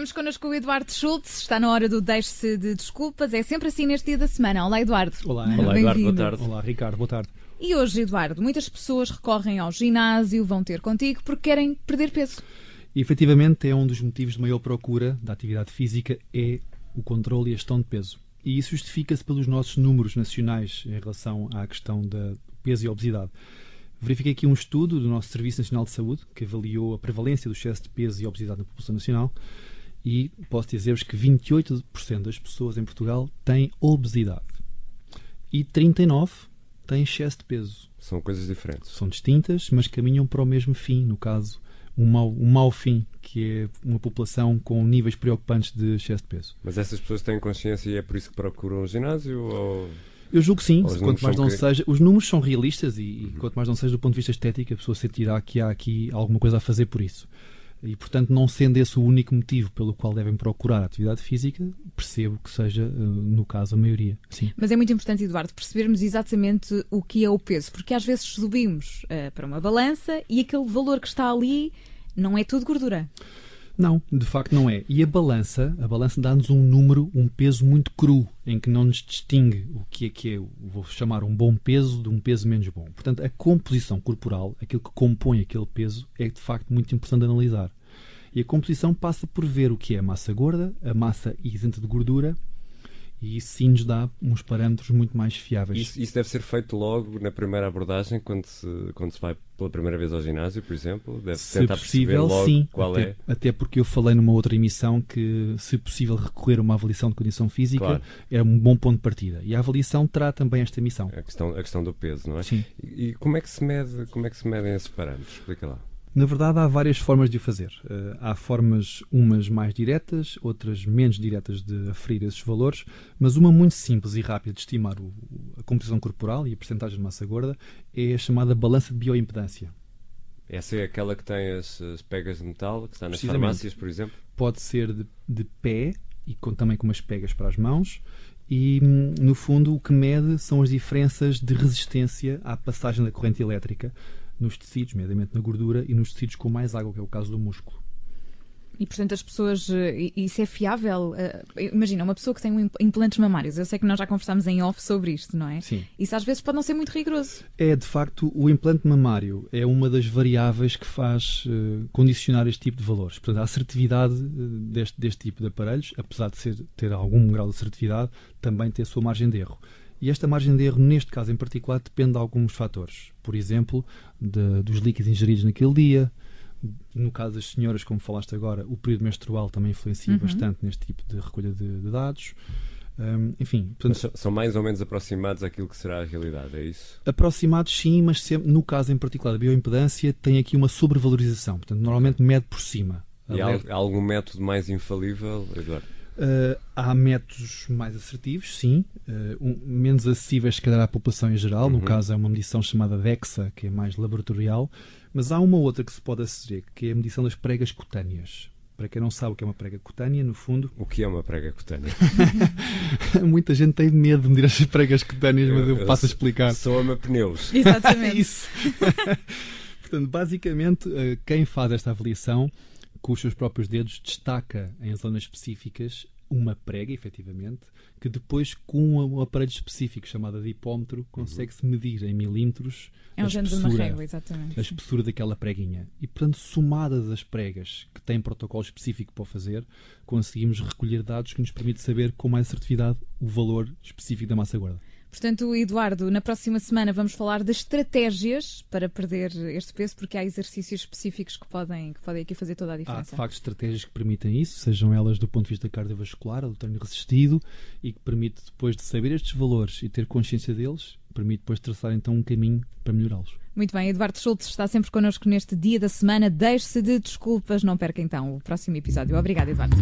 Temos connosco o Eduardo Schultz, está na hora do Deixe-se de Desculpas. É sempre assim neste dia da semana. Olá, Eduardo. Olá, Olá Eduardo, boa tarde. Olá, Ricardo, boa tarde. E hoje, Eduardo, muitas pessoas recorrem ao ginásio, vão ter contigo porque querem perder peso. E, efetivamente, é um dos motivos de maior procura da atividade física é o controle e a gestão de peso. E isso justifica-se pelos nossos números nacionais em relação à questão da peso e obesidade. Verifiquei aqui um estudo do nosso Serviço Nacional de Saúde que avaliou a prevalência do excesso de peso e obesidade na população nacional e posso dizer-vos que 28% das pessoas em Portugal têm obesidade e 39% têm excesso de peso. São coisas diferentes. São distintas, mas caminham para o mesmo fim, no caso, um mau, um mau fim, que é uma população com níveis preocupantes de excesso de peso. Mas essas pessoas têm consciência e é por isso que procuram o ginásio? Ou... Eu julgo que sim, quanto mais não que- seja. Os números são realistas e, e quanto mais não seja do ponto de vista estético, a pessoa sentirá que há aqui alguma coisa a fazer por isso. E, portanto, não sendo esse o único motivo pelo qual devem procurar atividade física, percebo que seja, eh, no caso, a maioria. Sim. Mas é muito importante, Eduardo, percebermos exatamente o que é o peso, porque às vezes subimos eh, para uma balança e aquele valor que está ali não é tudo gordura. Não, de facto não é. E a balança, a balança dá-nos um número, um peso muito cru, em que não nos distingue o que é que é, vou chamar um bom peso de um peso menos bom. Portanto, a composição corporal, aquilo que compõe aquele peso, é de facto muito importante analisar. E a composição passa por ver o que é a massa gorda, a massa isenta de gordura, e isso sim nos dá uns parâmetros muito mais fiáveis. Isso, isso deve ser feito logo na primeira abordagem, quando se, quando se vai pela primeira vez ao ginásio, por exemplo? Deve Se tentar possível, logo sim. qual até, é. até porque eu falei numa outra emissão que, se possível, recorrer a uma avaliação de condição física Claro. era um bom ponto de partida. E a avaliação terá também esta missão. A questão, a questão do peso, não é? Sim. E, e como é que se mede, como é que se medem esses parâmetros? Explica lá. Na verdade, há várias formas de o fazer. Eh, há formas, umas mais diretas, outras menos diretas de aferir esses valores, mas uma muito simples e rápida de estimar a composição corporal e a percentagem de massa gorda é a chamada balança de bioimpedância. Essa é aquela que tem as, as pegas de metal, que está nas farmácias, por exemplo? pode ser de, de pé e com, também com umas pegas para as mãos. E, no fundo, o que mede são as diferenças de resistência à passagem da corrente elétrica nos tecidos, nomeadamente na gordura, e nos tecidos com mais água, que é o caso do músculo. E portanto as pessoas. eh, Isso é fiável? Eh, Imagina, uma pessoa que tem um imp- implantes mamários. Eu sei que nós já conversámos em off sobre isto, não é? Sim. Isso às vezes pode não ser muito rigoroso. É, de facto, o implante mamário é uma das variáveis que faz eh, condicionar este tipo de valores. Portanto, a assertividade deste, deste tipo de aparelhos, apesar de ser, ter algum grau de assertividade, também tem a sua margem de erro. E esta margem de erro, neste caso em particular, depende de alguns fatores. Por exemplo, de- dos líquidos ingeridos naquele dia. No caso das senhoras, como falaste agora, o período menstrual também influencia Uhum. bastante neste tipo de recolha de, de dados. Hum, enfim, portanto, são- mais ou menos aproximados àquilo que será a realidade, é isso? Aproximados sim, mas sempre, no caso em particular da bioimpedância, tem aqui uma sobrevalorização. Portanto, normalmente mede por cima. E há, há algum método mais infalível, Eduardo? Uh, há métodos mais assertivos, sim, uh, um- menos acessíveis, se calhar, à população em geral. Uhum. No caso, é uma medição chamada DEXA, que é mais laboratorial. Mas há uma outra que se pode aceder, que é a medição das pregas cutâneas. Para quem não sabe o que é uma prega cutânea, no fundo, O que é uma prega cutânea? muita gente tem medo de medir as pregas cutâneas, mas eu Eu- passo a explicar. Soa-me a pneus. Exatamente. Isso. Portanto, basicamente, eh, quem faz esta avaliação com os seus próprios dedos destaca em zonas específicas uma prega, efetivamente, que depois, com um aparelho específico chamado dipómetro, consegue-se medir em milímetros é um a espessura, régua, exatamente. a espessura daquela preguinha. E, portanto, somadas as pregas que têm protocolo específico para fazer, conseguimos recolher dados que nos permite saber com mais assertividade o valor específico da massa gorda. Portanto, Eduardo, na próxima semana vamos falar de estratégias para perder este peso, porque há exercícios específicos que podem, que podem aqui fazer toda a Há de diferença. facto estratégias que permitem isso, sejam elas do ponto de vista cardiovascular do treino resistido, e que permite, depois de saber estes valores e ter consciência deles, permite depois traçar então um caminho para melhorá-los. Muito bem, Eduardo Schultz está sempre connosco neste dia da semana. Deixe-se de desculpas, não perca então o próximo episódio. Obrigada, Eduardo.